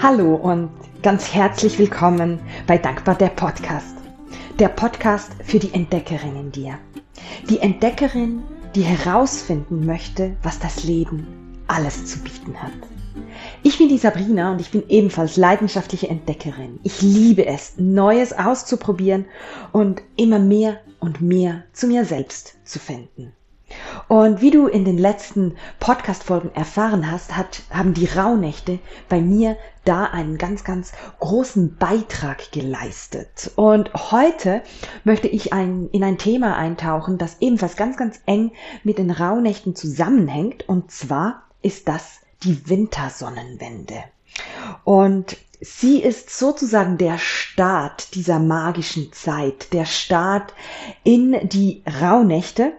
Hallo und ganz herzlich willkommen bei Dankbar der Podcast. Der Podcast für die Entdeckerin in dir. Die Entdeckerin, die herausfinden möchte, was das Leben alles zu bieten hat. Ich bin die Sabrina und ich bin ebenfalls leidenschaftliche Entdeckerin. Ich liebe es, Neues auszuprobieren und immer mehr und mehr zu mir selbst zu finden. Und wie du in den letzten Podcast-Folgen erfahren hast, hat, haben die Rauhnächte bei mir da einen ganz, ganz großen Beitrag geleistet. Und heute möchte ich ein, in ein Thema eintauchen, das ebenfalls ganz, ganz eng mit den Rauhnächten zusammenhängt. Und zwar ist das die Wintersonnenwende. Und sie ist sozusagen der Start dieser magischen Zeit, der Start in die Rauhnächte.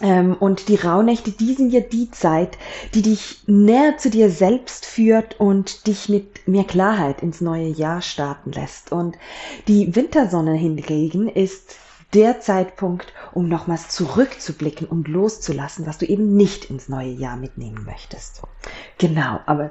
Ähm, und die Rauhnächte, die sind ja die Zeit, die dich näher zu dir selbst führt und dich mit mehr Klarheit ins neue Jahr starten lässt. Und die Wintersonne hingegen ist der Zeitpunkt, um nochmals zurückzublicken und loszulassen, was du eben nicht ins neue Jahr mitnehmen möchtest. Genau, aber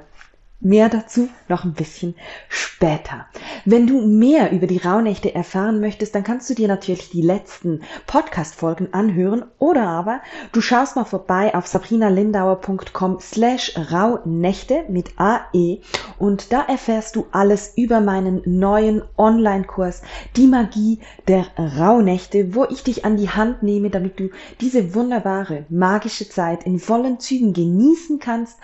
Mehr dazu noch ein bisschen später. Wenn du mehr über die Rauhnächte erfahren möchtest, dann kannst du dir natürlich die letzten Podcast-Folgen anhören oder aber du schaust mal vorbei auf sabrinalindauer.com slash Rauhnächte mit AE und da erfährst du alles über meinen neuen Online-Kurs Die Magie der Rauhnächte, wo ich dich an die Hand nehme, damit du diese wunderbare magische Zeit in vollen Zügen genießen kannst,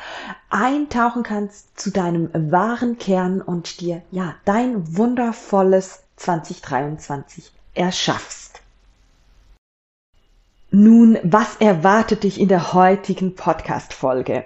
eintauchen kannst zu deinem wahren Kern und dir ja dein wundervolles 2023 erschaffst. Nun, was erwartet dich in der heutigen Podcast-Folge?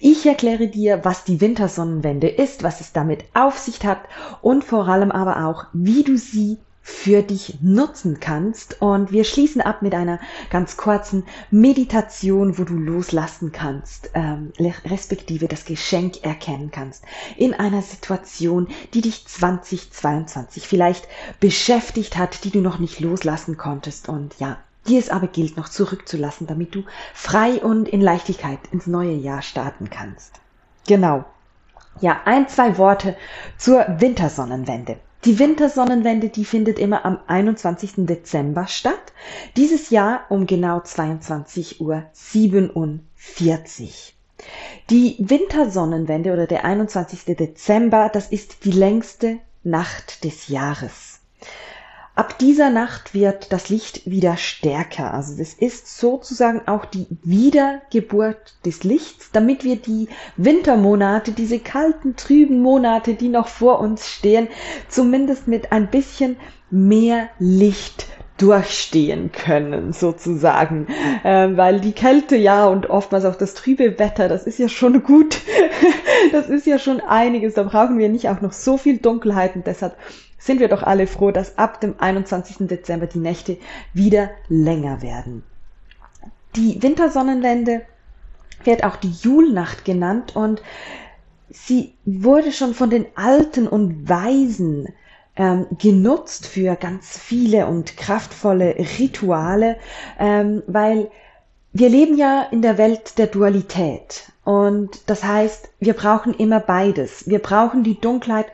Ich erkläre dir, was die Wintersonnenwende ist, was es damit auf sich hat und vor allem aber auch, wie du sie für dich nutzen kannst. Und wir schließen ab mit einer ganz kurzen Meditation, wo du loslassen kannst, ähm, respektive das Geschenk erkennen kannst in einer Situation, die dich 2022 vielleicht beschäftigt hat, die du noch nicht loslassen konntest. Und ja, die es aber gilt noch zurückzulassen, damit du frei und in Leichtigkeit ins neue Jahr starten kannst. Genau. Ja, ein, zwei Worte zur Wintersonnenwende. Die Wintersonnenwende, die findet immer am 21. Dezember statt. Dieses Jahr um genau 22.47 Uhr. Die Wintersonnenwende oder der 21. Dezember, das ist die längste Nacht des Jahres. Ab dieser Nacht wird das Licht wieder stärker. Also das ist sozusagen auch die Wiedergeburt des Lichts, damit wir die Wintermonate, diese kalten, trüben Monate, die noch vor uns stehen, zumindest mit ein bisschen mehr Licht durchstehen können, sozusagen. Ähm, weil die Kälte ja und oftmals auch das trübe Wetter, das ist ja schon gut. das ist ja schon einiges. Da brauchen wir nicht auch noch so viel Dunkelheit und deshalb sind wir doch alle froh, dass ab dem 21. Dezember die Nächte wieder länger werden. Die Wintersonnenwende wird auch die Julnacht genannt und sie wurde schon von den Alten und Weisen ähm, genutzt für ganz viele und kraftvolle Rituale, ähm, weil wir leben ja in der Welt der Dualität und das heißt, wir brauchen immer beides. Wir brauchen die Dunkelheit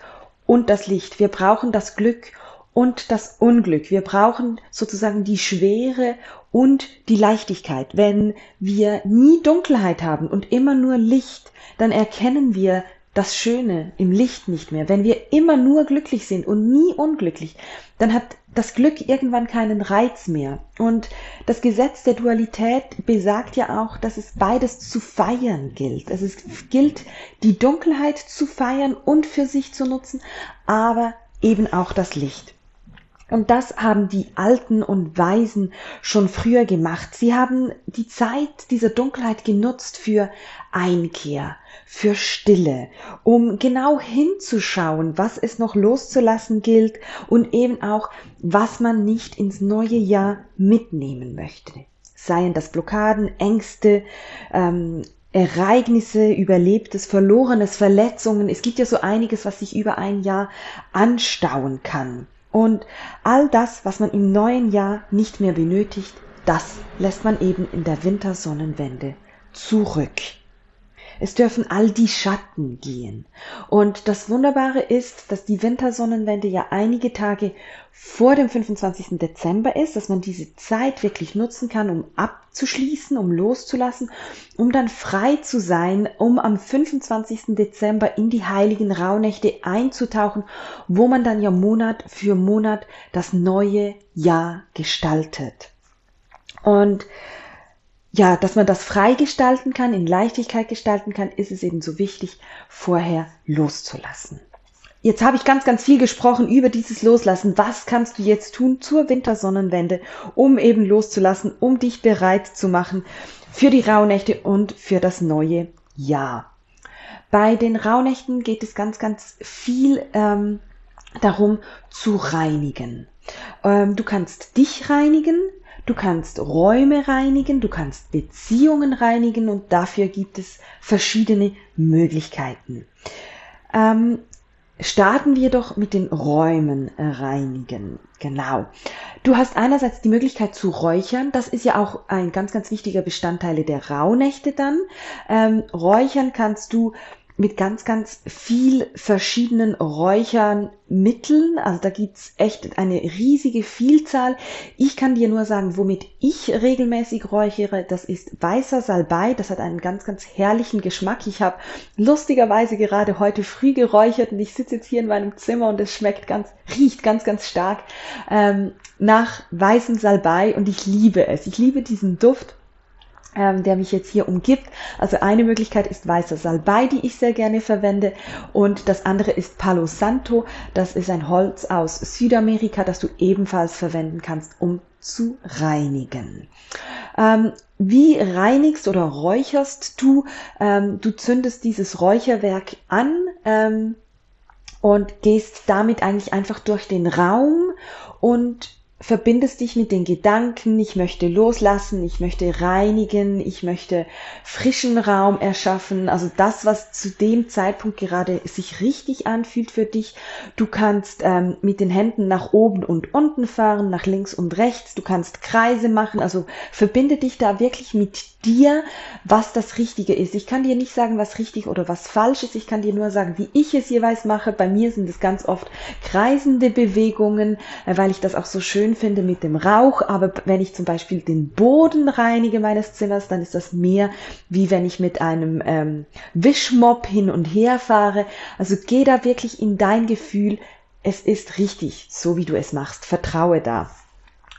und das Licht. Wir brauchen das Glück und das Unglück. Wir brauchen sozusagen die Schwere und die Leichtigkeit. Wenn wir nie Dunkelheit haben und immer nur Licht, dann erkennen wir das Schöne im Licht nicht mehr. Wenn wir immer nur glücklich sind und nie unglücklich, dann hat das Glück irgendwann keinen Reiz mehr. Und das Gesetz der Dualität besagt ja auch, dass es beides zu feiern gilt. Es gilt, die Dunkelheit zu feiern und für sich zu nutzen, aber eben auch das Licht. Und das haben die Alten und Weisen schon früher gemacht. Sie haben die Zeit dieser Dunkelheit genutzt für Einkehr, für Stille, um genau hinzuschauen, was es noch loszulassen gilt und eben auch, was man nicht ins neue Jahr mitnehmen möchte. Seien das Blockaden, Ängste, ähm, Ereignisse, Überlebtes, Verlorenes, Verletzungen. Es gibt ja so einiges, was sich über ein Jahr anstauen kann. Und all das, was man im neuen Jahr nicht mehr benötigt, das lässt man eben in der Wintersonnenwende zurück. Es dürfen all die Schatten gehen. Und das Wunderbare ist, dass die Wintersonnenwende ja einige Tage vor dem 25. Dezember ist, dass man diese Zeit wirklich nutzen kann, um abzuschließen, um loszulassen, um dann frei zu sein, um am 25. Dezember in die heiligen Rauhnächte einzutauchen, wo man dann ja Monat für Monat das neue Jahr gestaltet. Und ja, dass man das frei gestalten kann, in Leichtigkeit gestalten kann, ist es eben so wichtig, vorher loszulassen. Jetzt habe ich ganz, ganz viel gesprochen über dieses Loslassen. Was kannst du jetzt tun zur Wintersonnenwende, um eben loszulassen, um dich bereit zu machen für die Rauhnächte und für das neue Jahr? Bei den Rauhnächten geht es ganz, ganz viel ähm, darum zu reinigen. Ähm, du kannst dich reinigen, Du kannst Räume reinigen, du kannst Beziehungen reinigen und dafür gibt es verschiedene Möglichkeiten. Ähm, starten wir doch mit den Räumen reinigen. Genau. Du hast einerseits die Möglichkeit zu räuchern. Das ist ja auch ein ganz, ganz wichtiger Bestandteil der Rauhnächte dann. Ähm, räuchern kannst du mit ganz, ganz viel verschiedenen Räuchermitteln. Also da gibt's echt eine riesige Vielzahl. Ich kann dir nur sagen, womit ich regelmäßig räuchere. Das ist weißer Salbei. Das hat einen ganz, ganz herrlichen Geschmack. Ich habe lustigerweise gerade heute früh geräuchert und ich sitze jetzt hier in meinem Zimmer und es schmeckt ganz, riecht ganz, ganz stark ähm, nach weißem Salbei und ich liebe es. Ich liebe diesen Duft ähm, der mich jetzt hier umgibt. Also eine Möglichkeit ist weißer Salbei, die ich sehr gerne verwende. Und das andere ist Palo Santo. Das ist ein Holz aus Südamerika, das du ebenfalls verwenden kannst, um zu reinigen. Ähm, wie reinigst oder räucherst du? Ähm, du zündest dieses Räucherwerk an ähm, und gehst damit eigentlich einfach durch den Raum und verbindest dich mit den Gedanken, ich möchte loslassen, ich möchte reinigen, ich möchte frischen Raum erschaffen, also das, was zu dem Zeitpunkt gerade sich richtig anfühlt für dich. Du kannst ähm, mit den Händen nach oben und unten fahren, nach links und rechts, du kannst Kreise machen, also verbinde dich da wirklich mit dir, was das Richtige ist. Ich kann dir nicht sagen, was richtig oder was falsch ist, ich kann dir nur sagen, wie ich es jeweils mache. Bei mir sind es ganz oft kreisende Bewegungen, äh, weil ich das auch so schön finde mit dem Rauch, aber wenn ich zum Beispiel den Boden reinige meines Zimmers, dann ist das mehr wie wenn ich mit einem ähm, Wischmopp hin und her fahre. Also geh da wirklich in dein Gefühl, es ist richtig, so wie du es machst. Vertraue da.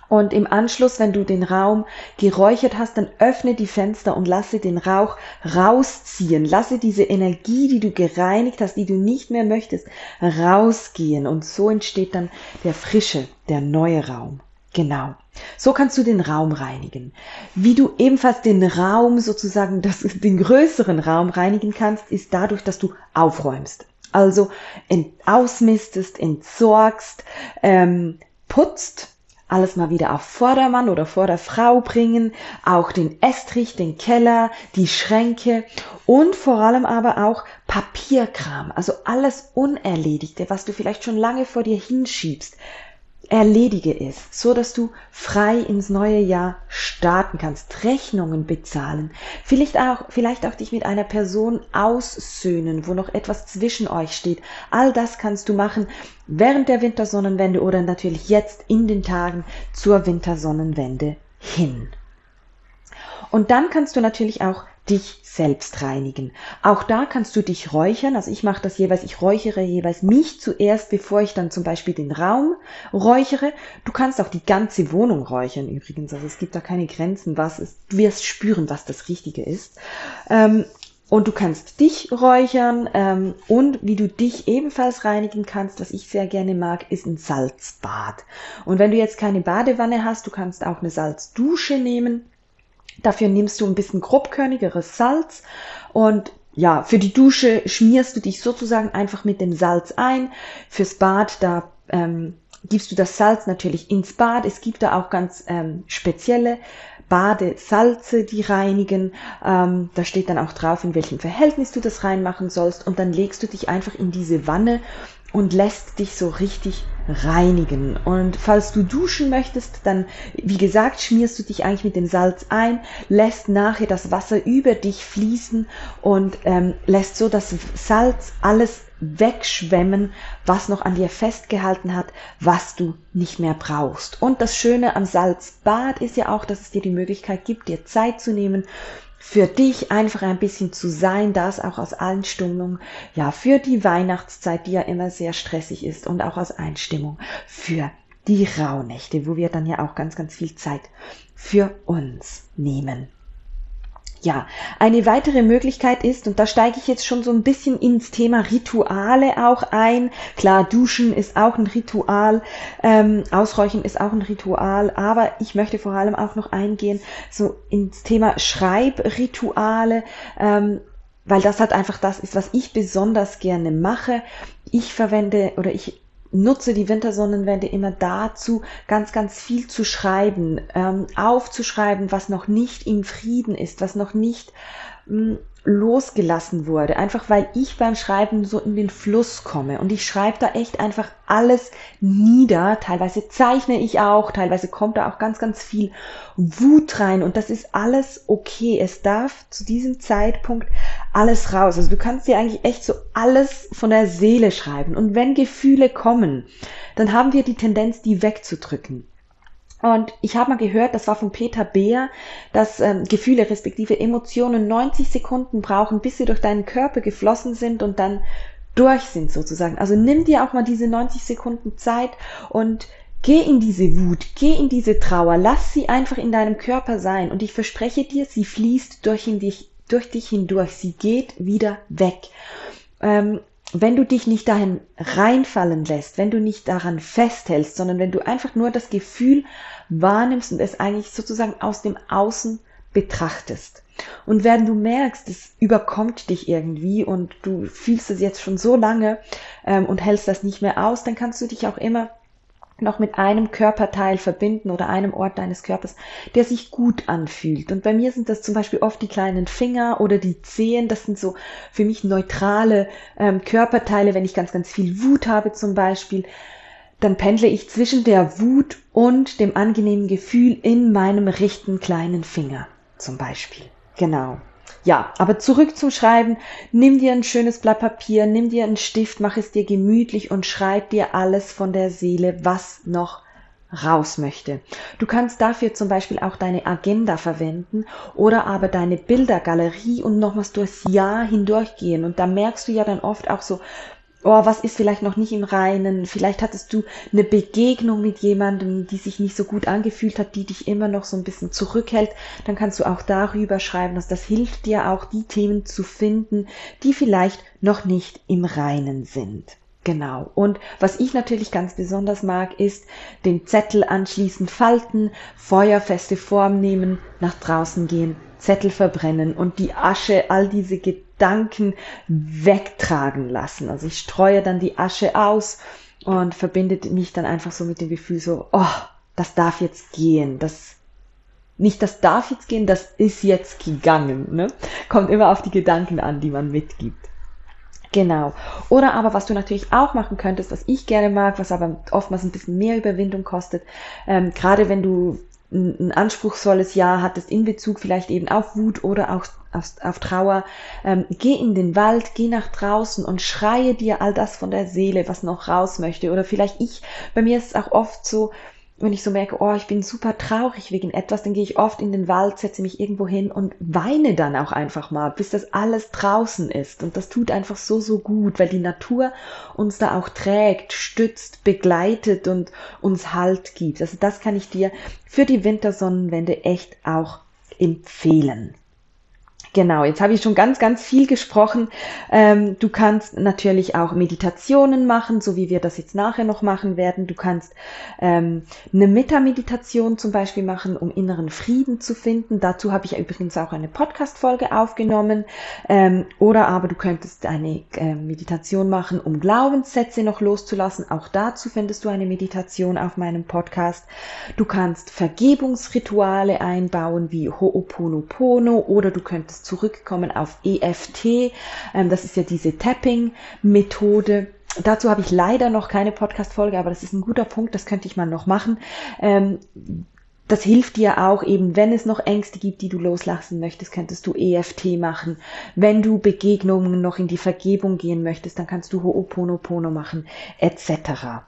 Und im Anschluss, wenn du den Raum geräuchert hast, dann öffne die Fenster und lasse den Rauch rausziehen. Lasse diese Energie, die du gereinigt hast, die du nicht mehr möchtest, rausgehen. Und so entsteht dann der frische, der neue Raum. Genau. So kannst du den Raum reinigen. Wie du ebenfalls den Raum sozusagen, das, den größeren Raum reinigen kannst, ist dadurch, dass du aufräumst. Also ent, ausmistest, entsorgst, ähm, putzt alles mal wieder auf Vordermann oder Vorderfrau bringen, auch den Estrich, den Keller, die Schränke und vor allem aber auch Papierkram, also alles Unerledigte, was du vielleicht schon lange vor dir hinschiebst erledige es, so dass du frei ins neue Jahr starten kannst, Rechnungen bezahlen, vielleicht auch, vielleicht auch dich mit einer Person aussöhnen, wo noch etwas zwischen euch steht. All das kannst du machen während der Wintersonnenwende oder natürlich jetzt in den Tagen zur Wintersonnenwende hin. Und dann kannst du natürlich auch dich selbst reinigen. Auch da kannst du dich räuchern. Also ich mache das jeweils, ich räuchere jeweils mich zuerst, bevor ich dann zum Beispiel den Raum räuchere. Du kannst auch die ganze Wohnung räuchern übrigens. Also es gibt da keine Grenzen, was ist. Du wirst spüren, was das Richtige ist. Ähm, und du kannst dich räuchern ähm, und wie du dich ebenfalls reinigen kannst, was ich sehr gerne mag, ist ein Salzbad. Und wenn du jetzt keine Badewanne hast, du kannst auch eine Salzdusche nehmen Dafür nimmst du ein bisschen grobkörnigeres Salz und ja, für die Dusche schmierst du dich sozusagen einfach mit dem Salz ein. Fürs Bad, da ähm, gibst du das Salz natürlich ins Bad. Es gibt da auch ganz ähm, spezielle Badesalze, die reinigen. Ähm, da steht dann auch drauf, in welchem Verhältnis du das reinmachen sollst. Und dann legst du dich einfach in diese Wanne und lässt dich so richtig reinigen. Und falls du duschen möchtest, dann, wie gesagt, schmierst du dich eigentlich mit dem Salz ein, lässt nachher das Wasser über dich fließen und ähm, lässt so das Salz alles wegschwemmen, was noch an dir festgehalten hat, was du nicht mehr brauchst. Und das Schöne am Salzbad ist ja auch, dass es dir die Möglichkeit gibt, dir Zeit zu nehmen, für dich einfach ein bisschen zu sein, das auch aus Einstimmung, ja, für die Weihnachtszeit, die ja immer sehr stressig ist und auch aus Einstimmung für die Rauhnächte, wo wir dann ja auch ganz, ganz viel Zeit für uns nehmen. Ja, eine weitere Möglichkeit ist, und da steige ich jetzt schon so ein bisschen ins Thema Rituale auch ein. Klar, Duschen ist auch ein Ritual, ähm, Ausräuchen ist auch ein Ritual, aber ich möchte vor allem auch noch eingehen so ins Thema Schreibrituale, ähm, weil das halt einfach das ist, was ich besonders gerne mache. Ich verwende oder ich nutze die Wintersonnenwende immer dazu, ganz, ganz viel zu schreiben, ähm, aufzuschreiben, was noch nicht in Frieden ist, was noch nicht hm, losgelassen wurde, einfach weil ich beim Schreiben so in den Fluss komme und ich schreibe da echt einfach alles nieder. Teilweise zeichne ich auch, teilweise kommt da auch ganz, ganz viel Wut rein und das ist alles okay. Es darf zu diesem Zeitpunkt alles raus. Also du kannst dir eigentlich echt so alles von der Seele schreiben und wenn Gefühle kommen, dann haben wir die Tendenz, die wegzudrücken. Und ich habe mal gehört, das war von Peter Beer, dass ähm, Gefühle respektive Emotionen 90 Sekunden brauchen, bis sie durch deinen Körper geflossen sind und dann durch sind sozusagen. Also nimm dir auch mal diese 90 Sekunden Zeit und geh in diese Wut, geh in diese Trauer, lass sie einfach in deinem Körper sein und ich verspreche dir, sie fließt durch, dich, durch dich hindurch, sie geht wieder weg. Ähm, wenn du dich nicht dahin reinfallen lässt, wenn du nicht daran festhältst, sondern wenn du einfach nur das Gefühl wahrnimmst und es eigentlich sozusagen aus dem Außen betrachtest. Und wenn du merkst, es überkommt dich irgendwie und du fühlst es jetzt schon so lange ähm, und hältst das nicht mehr aus, dann kannst du dich auch immer noch mit einem Körperteil verbinden oder einem Ort deines Körpers, der sich gut anfühlt. Und bei mir sind das zum Beispiel oft die kleinen Finger oder die Zehen. Das sind so für mich neutrale ähm, Körperteile. Wenn ich ganz, ganz viel Wut habe zum Beispiel, dann pendle ich zwischen der Wut und dem angenehmen Gefühl in meinem rechten kleinen Finger zum Beispiel. Genau. Ja, aber zurück zum Schreiben. Nimm dir ein schönes Blatt Papier, nimm dir einen Stift, mach es dir gemütlich und schreib dir alles von der Seele, was noch raus möchte. Du kannst dafür zum Beispiel auch deine Agenda verwenden oder aber deine Bildergalerie und nochmals durchs Jahr hindurchgehen. Und da merkst du ja dann oft auch so, oh, was ist vielleicht noch nicht im Reinen? Vielleicht hattest du eine Begegnung mit jemandem, die sich nicht so gut angefühlt hat, die dich immer noch so ein bisschen zurückhält. Dann kannst du auch darüber schreiben, dass das hilft dir auch, die Themen zu finden, die vielleicht noch nicht im Reinen sind. Genau. Und was ich natürlich ganz besonders mag, ist den Zettel anschließend falten, feuerfeste Form nehmen, nach draußen gehen, Zettel verbrennen und die Asche, all diese Gedanken wegtragen lassen. Also ich streue dann die Asche aus und verbinde mich dann einfach so mit dem Gefühl so, oh, das darf jetzt gehen, das nicht das darf jetzt gehen, das ist jetzt gegangen. Ne? Kommt immer auf die Gedanken an, die man mitgibt. Genau. Oder aber was du natürlich auch machen könntest, was ich gerne mag, was aber oftmals ein bisschen mehr Überwindung kostet, ähm, gerade wenn du ein, anspruchsvolles Jahr hattest in Bezug vielleicht eben auf Wut oder auch auf, auf Trauer, ähm, geh in den Wald, geh nach draußen und schreie dir all das von der Seele, was noch raus möchte. Oder vielleicht ich, bei mir ist es auch oft so, wenn ich so merke, oh, ich bin super traurig wegen etwas, dann gehe ich oft in den Wald, setze mich irgendwo hin und weine dann auch einfach mal, bis das alles draußen ist. Und das tut einfach so, so gut, weil die Natur uns da auch trägt, stützt, begleitet und uns Halt gibt. Also das kann ich dir für die Wintersonnenwende echt auch empfehlen. Genau, jetzt habe ich schon ganz, ganz viel gesprochen. Ähm, du kannst natürlich auch Meditationen machen, so wie wir das jetzt nachher noch machen werden. Du kannst ähm, eine Metta-Meditation zum Beispiel machen, um inneren Frieden zu finden. Dazu habe ich übrigens auch eine Podcast-Folge aufgenommen. Ähm, oder aber du könntest eine äh, Meditation machen, um Glaubenssätze noch loszulassen. Auch dazu findest du eine Meditation auf meinem Podcast. Du kannst Vergebungsrituale einbauen, wie Ho'oponopono, oder du könntest zurückkommen auf EFT. Ähm, das ist ja diese Tapping-Methode. Dazu habe ich leider noch keine Podcast-Folge, aber das ist ein guter Punkt, das könnte ich mal noch machen. Ähm, das hilft dir auch eben, wenn es noch Ängste gibt, die du loslassen möchtest, könntest du EFT machen. Wenn du Begegnungen noch in die Vergebung gehen möchtest, dann kannst du Ho'oponopono machen, etc.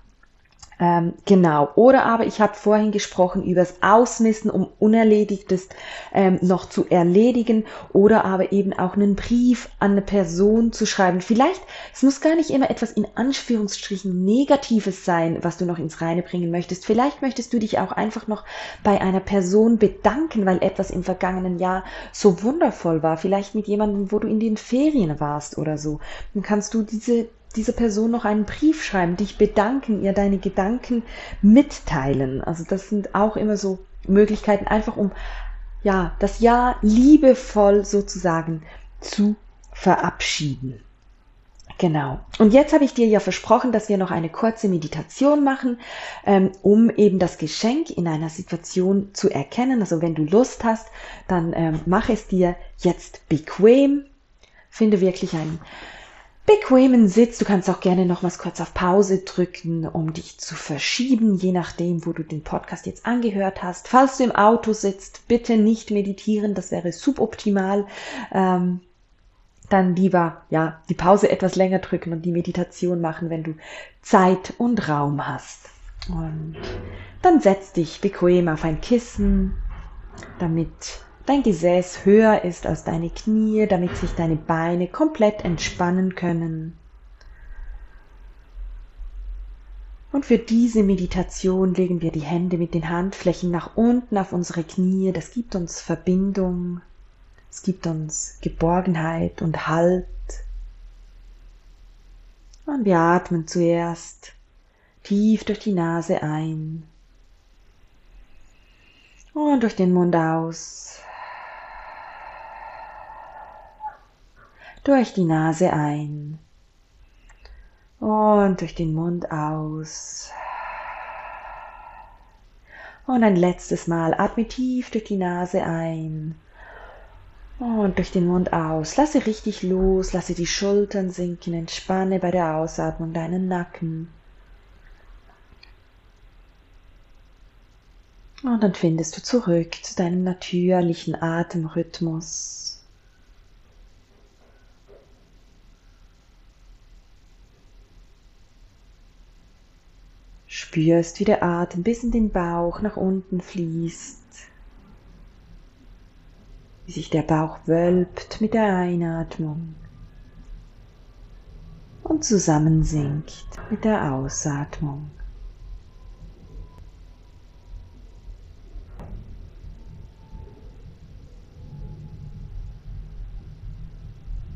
Ähm, genau. Oder aber ich habe vorhin gesprochen über das Ausmissen, um Unerledigtes ähm, noch zu erledigen. Oder aber eben auch einen Brief an eine Person zu schreiben. Vielleicht, es muss gar nicht immer etwas in Anführungsstrichen Negatives sein, was du noch ins Reine bringen möchtest. Vielleicht möchtest du dich auch einfach noch bei einer Person bedanken, weil etwas im vergangenen Jahr so wundervoll war. Vielleicht mit jemandem, wo du in den Ferien warst oder so. Dann kannst du diese dieser Person noch einen Brief schreiben, dich bedanken, ihr deine Gedanken mitteilen. Also das sind auch immer so Möglichkeiten, einfach um ja das Jahr liebevoll sozusagen zu verabschieden. Genau. Und jetzt habe ich dir ja versprochen, dass wir noch eine kurze Meditation machen, ähm, um eben das Geschenk in einer Situation zu erkennen. Also wenn du Lust hast, dann ähm, mach es dir jetzt bequem. Finde wirklich einen bequemen Sitz. Du kannst auch gerne nochmals kurz auf Pause drücken, um dich zu verschieben, je nachdem, wo du den Podcast jetzt angehört hast. Falls du im Auto sitzt, bitte nicht meditieren, das wäre suboptimal. Ähm, dann lieber ja die Pause etwas länger drücken und die Meditation machen, wenn du Zeit und Raum hast. Und dann setz dich bequem auf ein Kissen, damit dein Gesäß höher ist als deine Knie, damit sich deine Beine komplett entspannen können. Und für diese Meditation legen wir die Hände mit den Handflächen nach unten auf unsere Knie. Das gibt uns Verbindung. Es gibt uns Geborgenheit und Halt. Und wir atmen zuerst tief durch die Nase ein und durch den Mund aus. Durch die Nase ein und durch den Mund aus. Und ein letztes Mal atme tief durch die Nase ein und durch den Mund aus. Lasse richtig los, lasse die Schultern sinken, entspanne bei der Ausatmung deinen Nacken. Und dann findest du zurück zu deinem natürlichen Atemrhythmus. Spürst, wie der Atem bis in den Bauch nach unten fließt, wie sich der Bauch wölbt mit der Einatmung und zusammensinkt mit der Ausatmung.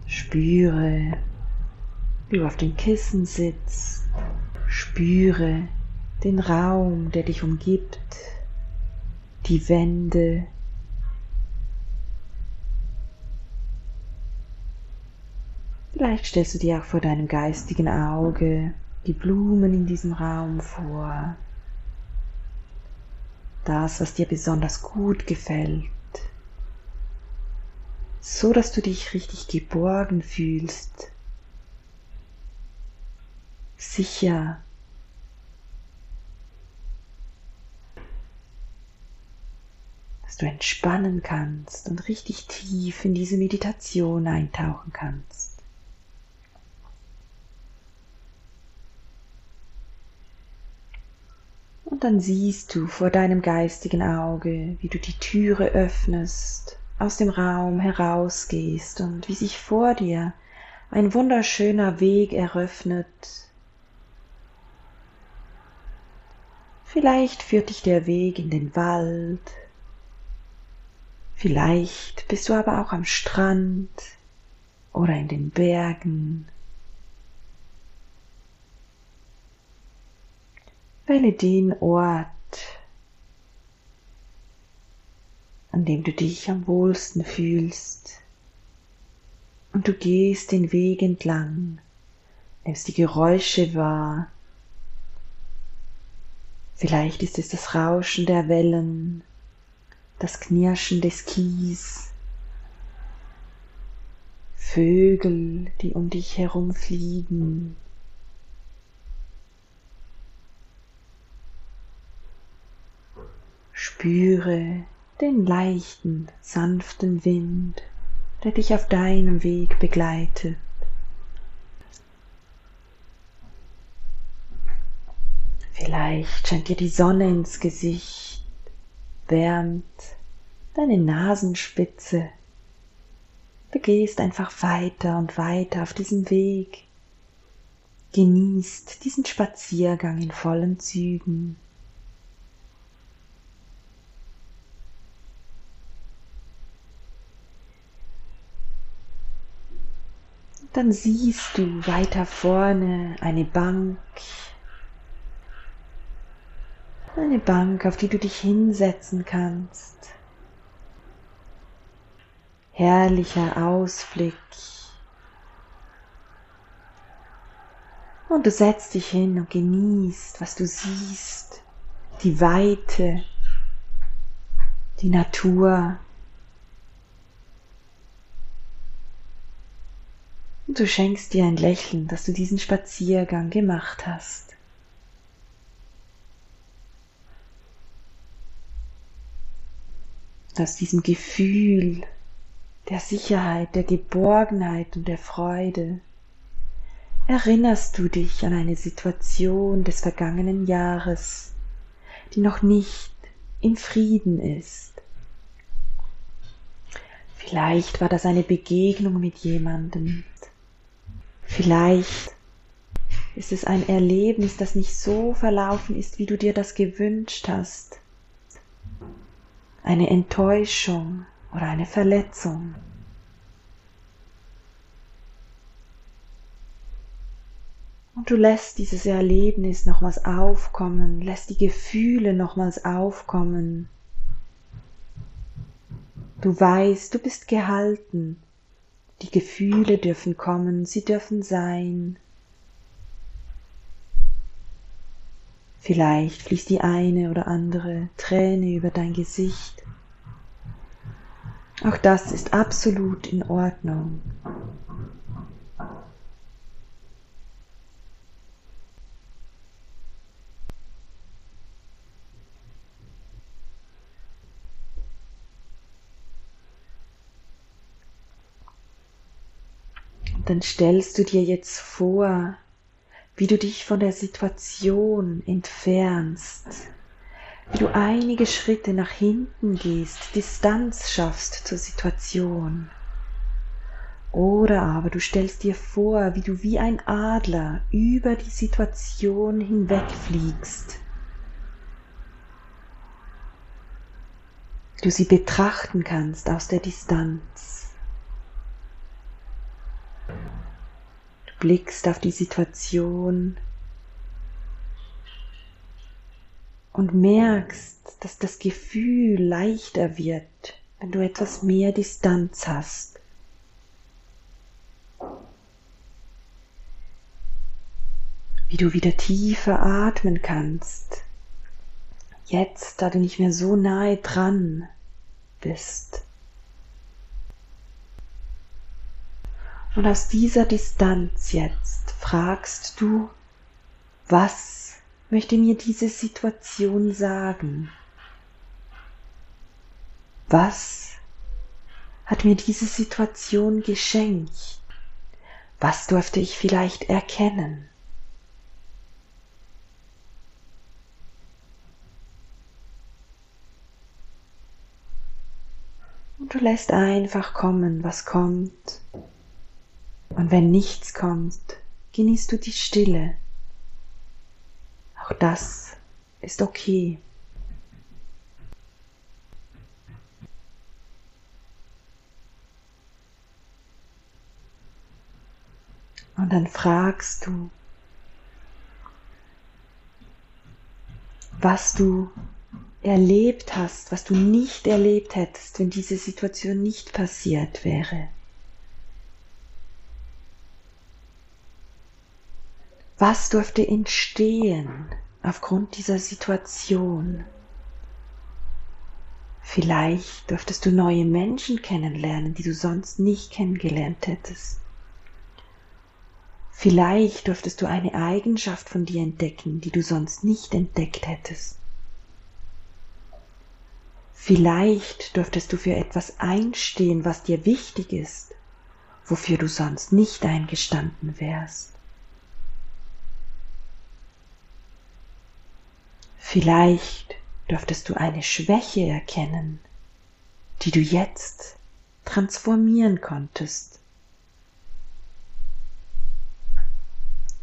Spüre, wie du auf dem Kissen sitzt. Spüre, den Raum, der dich umgibt, die Wände, Vielleicht stellst du dir auch vor deinem geistigen Auge die Blumen in diesem Raum vor. Das, was dir besonders gut gefällt. So dass du dich richtig geborgen fühlst. Sicher dass du entspannen kannst und richtig tief in diese Meditation eintauchen kannst. Und dann siehst du vor deinem geistigen Auge, wie du die Türe öffnest, aus dem Raum herausgehst und wie sich vor dir ein wunderschöner Weg eröffnet. Vielleicht führt dich der Weg in den Wald, Vielleicht bist du aber auch am Strand oder in den Bergen. Wähle den Ort, an dem du dich am wohlsten fühlst. Und du gehst den Weg entlang, nimmst die Geräusche wahr. Vielleicht ist es das Rauschen der Wellen, das Knirschen des Kies, Vögel, die um dich herum fliegen. Spüre den leichten, sanften Wind, der dich auf deinem Weg begleitet. Vielleicht scheint dir die Sonne ins Gesicht wärmt deine Nasenspitze. Du gehst einfach weiter und weiter auf diesem Weg. Genießt diesen Spaziergang in vollen Zügen. Dann siehst du weiter vorne eine Bank, eine Bank, auf die du dich hinsetzen kannst. Herrlicher Ausblick. Und du setzt dich hin und genießt, was du siehst, die Weite, die Natur. Und du schenkst dir ein Lächeln, dass du diesen Spaziergang gemacht hast. Aus diesem Gefühl der Sicherheit, der Geborgenheit und der Freude erinnerst du dich an eine Situation des vergangenen Jahres, die noch nicht in Frieden ist. Vielleicht war das eine Begegnung mit jemandem. Vielleicht ist es ein Erlebnis, das nicht so verlaufen ist, wie du dir das gewünscht hast eine Enttäuschung oder eine Verletzung. Und du lässt dieses Erlebnis nochmals aufkommen, lässt die Gefühle nochmals aufkommen. Du weißt, du bist gehalten. Die Gefühle dürfen kommen, sie dürfen sein. Vielleicht fließt die eine oder andere Träne über dein Gesicht. Auch das ist absolut in Ordnung. dann stellst du dir jetzt vor, wie du dich von der Situation entfernst, wie du einige Schritte nach hinten gehst, Distanz schaffst zur Situation. Oder aber du stellst dir vor, wie du wie ein Adler über die Situation hinwegfliegst. Du sie betrachten kannst aus der Distanz. Blickst auf die Situation und merkst, dass das Gefühl leichter wird, wenn du etwas mehr Distanz hast. Wie du wieder tiefer atmen kannst. Jetzt, da du nicht mehr so nahe dran bist. Und aus dieser Distanz jetzt fragst du, was möchte mir diese Situation sagen? Was hat mir diese Situation geschenkt? Was durfte ich vielleicht erkennen? Und du lässt einfach kommen, was kommt. Und wenn nichts kommt, genießt du die Stille. Auch das ist okay. Und dann fragst du, was du erlebt hast, was du nicht erlebt hättest, wenn diese Situation nicht passiert wäre. Was durfte entstehen aufgrund dieser Situation? Vielleicht durftest du neue Menschen kennenlernen, die du sonst nicht kennengelernt hättest. Vielleicht durftest du eine Eigenschaft von dir entdecken, die du sonst nicht entdeckt hättest. Vielleicht dürftest du für etwas einstehen, was dir wichtig ist, wofür du sonst nicht eingestanden wärst. Vielleicht dürftest du eine Schwäche erkennen, die du jetzt transformieren konntest.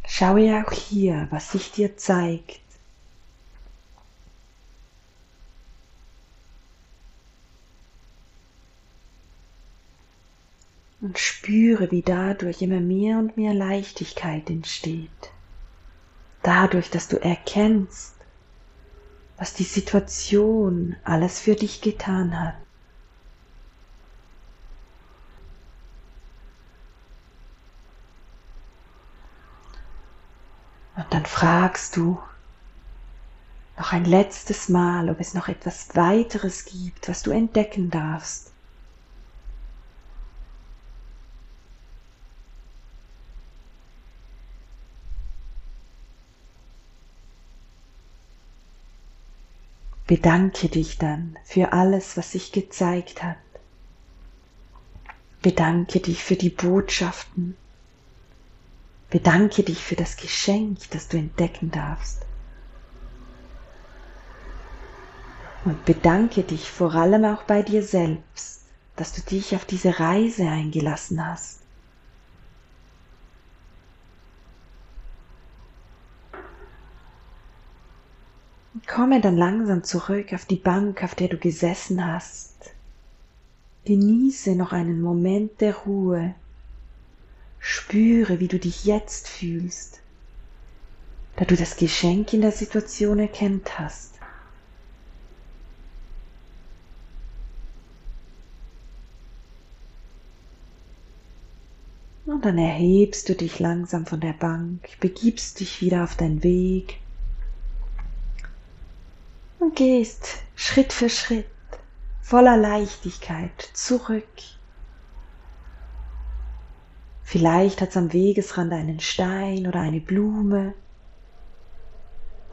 Schaue auch hier, was sich dir zeigt. Und spüre, wie dadurch immer mehr und mehr Leichtigkeit entsteht. Dadurch, dass du erkennst, was die Situation alles für dich getan hat. Und dann fragst du noch ein letztes Mal, ob es noch etwas weiteres gibt, was du entdecken darfst. Bedanke dich dann für alles, was sich gezeigt hat. Bedanke dich für die Botschaften, Bedanke dich für das Geschenk, das du entdecken darfst. Und bedanke dich vor allem auch bei dir selbst, dass du dich auf diese Reise eingelassen hast. Komme dann langsam zurück auf die Bank, auf der du gesessen hast. Genieße noch einen Moment der Ruhe Spüre, wie du dich jetzt fühlst, da du das Geschenk in der Situation erkennt hast. Und dann erhebst du dich langsam von der Bank, begibst dich wieder auf deinen Weg und gehst Schritt für Schritt voller Leichtigkeit zurück Vielleicht hat es am Wegesrand einen Stein oder eine Blume,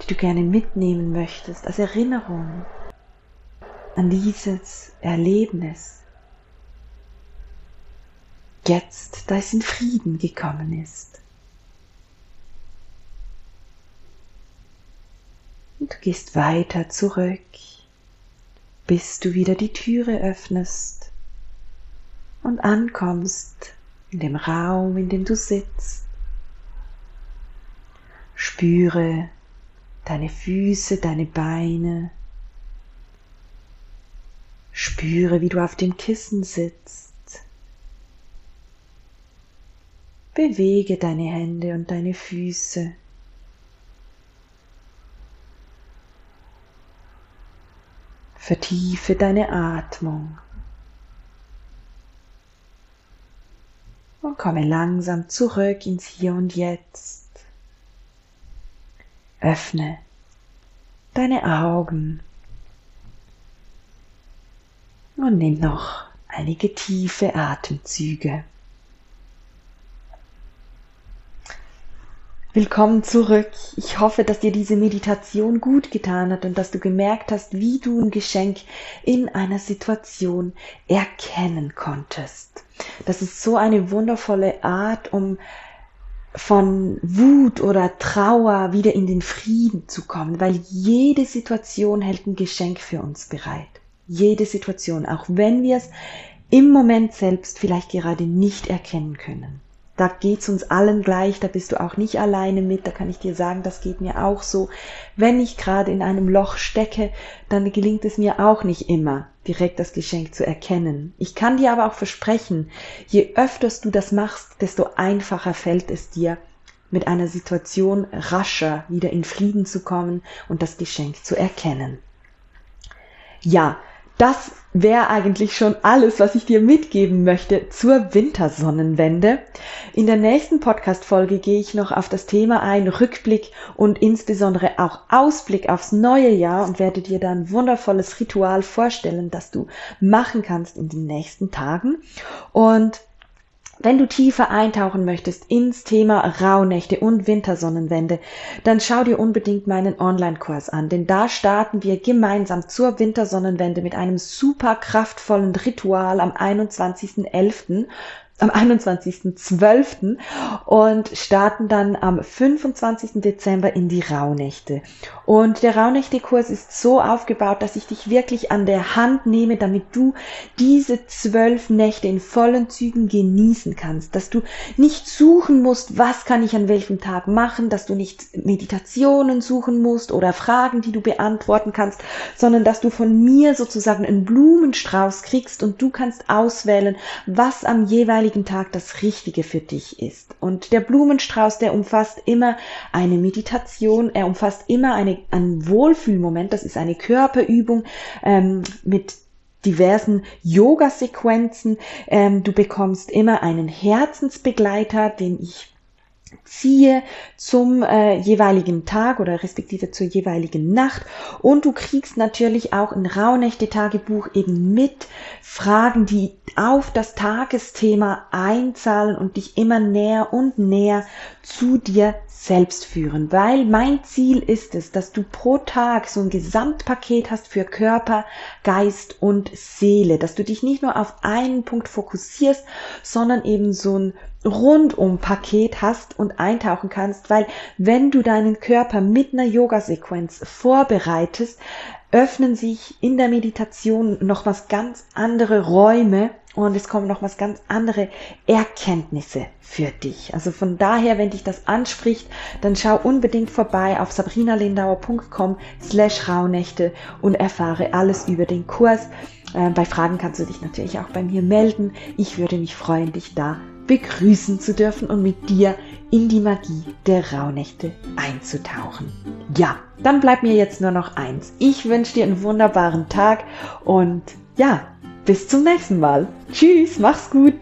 die du gerne mitnehmen möchtest als Erinnerung an dieses Erlebnis. Jetzt, da es in Frieden gekommen ist. Und du gehst weiter zurück, bis du wieder die Türe öffnest und ankommst in dem Raum, in dem du sitzt. Spüre deine Füße, deine Beine. Spüre, wie du auf dem Kissen sitzt. Bewege deine Hände und deine Füße. Vertiefe deine Atmung. und komme langsam zurück ins Hier und Jetzt. Öffne deine Augen und nimm noch einige tiefe Atemzüge. Willkommen zurück. Ich hoffe, dass dir diese Meditation gut getan hat und dass du gemerkt hast, wie du ein Geschenk in einer Situation erkennen konntest. Das ist so eine wundervolle Art, um von Wut oder Trauer wieder in den Frieden zu kommen, weil jede Situation hält ein Geschenk für uns bereit. Jede Situation, auch wenn wir es im Moment selbst vielleicht gerade nicht erkennen können. Da geht's uns allen gleich, da bist du auch nicht alleine mit, da kann ich dir sagen, das geht mir auch so. Wenn ich gerade in einem Loch stecke, dann gelingt es mir auch nicht immer, direkt das Geschenk zu erkennen. Ich kann dir aber auch versprechen, je öfters du das machst, desto einfacher fällt es dir, mit einer Situation rascher wieder in Frieden zu kommen und das Geschenk zu erkennen. Ja, das wäre eigentlich schon alles, was ich dir mitgeben möchte zur Wintersonnenwende. In der nächsten Podcast-Folge gehe ich noch auf das Thema ein, Rückblick und insbesondere auch Ausblick aufs neue Jahr und werde dir dann ein wundervolles Ritual vorstellen, das du machen kannst in den nächsten Tagen. Und Wenn du tiefer eintauchen möchtest ins Thema Rauhnächte und Wintersonnenwende, dann schau dir unbedingt meinen Online-Kurs an, denn da starten wir gemeinsam zur Wintersonnenwende mit einem super kraftvollen Ritual am 21.11 am 21.12. und starten dann am 25. Dezember in die Rauhnächte. Und der Rauhnächte-Kurs ist so aufgebaut, dass ich dich wirklich an der Hand nehme, damit du diese zwölf Nächte in vollen Zügen genießen kannst, dass du nicht suchen musst, was kann ich an welchem Tag machen, dass du nicht Meditationen suchen musst oder Fragen, die du beantworten kannst, sondern dass du von mir sozusagen einen Blumenstrauß kriegst und du kannst auswählen, was am jeweiligen jeweiligen Tag das Richtige für dich ist. Und der Blumenstrauß, der umfasst immer eine Meditation, er umfasst immer eine, einen Wohlfühlmoment, das ist eine Körperübung ähm, mit diversen Yoga-Sequenzen. Ähm, du bekommst immer einen Herzensbegleiter, den ich ziehe zum äh, jeweiligen Tag oder respektive zur jeweiligen Nacht. Und du kriegst natürlich auch ein Rauhnächte-Tagebuch eben mit Fragen, die auf das Tagesthema einzahlen und dich immer näher und näher zu dir selbst führen, weil mein Ziel ist es, dass du pro Tag so ein Gesamtpaket hast für Körper, Geist und Seele, dass du dich nicht nur auf einen Punkt fokussierst, sondern eben so ein Rundum-Paket hast und eintauchen kannst, weil wenn du deinen Körper mit einer Yoga-Sequenz vorbereitest, öffnen sich in der Meditation noch was ganz andere Räume und es kommen noch was ganz andere Erkenntnisse für dich. Also von daher, wenn dich das anspricht, dann schau unbedingt vorbei auf sabrinalindauer.com slash Rauhnächte und erfahre alles über den Kurs. Äh, bei Fragen kannst du dich natürlich auch bei mir melden. Ich würde mich freuen, dich da begrüßen zu dürfen und mit dir in die Magie der Rauhnächte einzutauchen. Ja, dann bleibt mir jetzt nur noch eins. Ich wünsche dir einen wunderbaren Tag und ja, bis zum nächsten Mal. Tschüss, mach's gut.